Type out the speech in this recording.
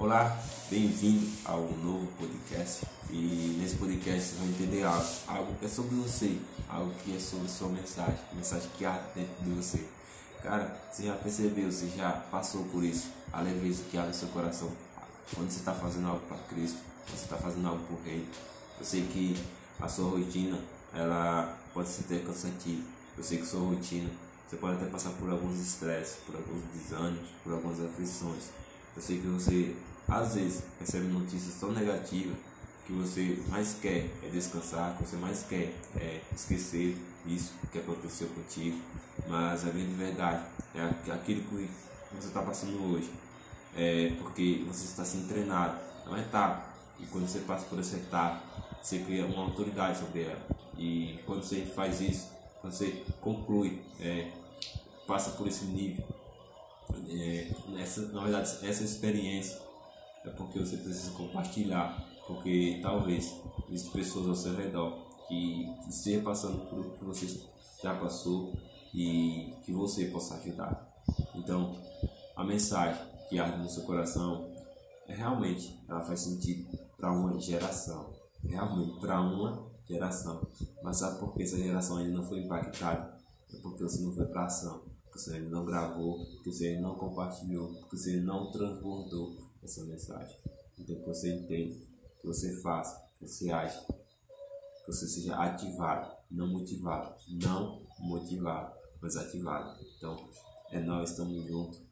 Olá, bem-vindo ao novo podcast. E nesse podcast você vai entender algo, algo que é sobre você, algo que é sobre sua mensagem, mensagem que há dentro de você. Cara, você já percebeu, você já passou por isso, a leveza que há no seu coração quando você está fazendo algo para Cristo, você está fazendo algo para o Rei. Eu sei que a sua rotina ela pode ser até cansativa. Eu sei que sua rotina você pode até passar por alguns estresses, por alguns desânimos, por algumas aflições. Eu sei que você às vezes recebe notícias tão negativas que você mais quer é descansar, que você mais quer é esquecer isso que aconteceu contigo. Mas a grande verdade é aquilo que você está passando hoje. É porque você está sendo treinado. É uma etapa. E quando você passa por essa etapa, você cria uma autoridade sobre ela. E quando você faz isso, você conclui, é, passa por esse nível, é, essa, na verdade, essa experiência é porque você precisa compartilhar, porque talvez existem pessoas ao seu redor que estejam passando por o que você já passou e que você possa ajudar. Então, a mensagem que arde no seu coração é realmente ela faz sentido para uma geração, realmente para uma geração. Mas sabe por que essa geração ainda não foi impactada? É porque você não foi para ação que você não gravou, que você não compartilhou, que você não transbordou essa mensagem. Então que você entenda, que você faça, que você age, que você seja ativado, não motivado, não motivado, mas ativado. Então é nós, estamos juntos.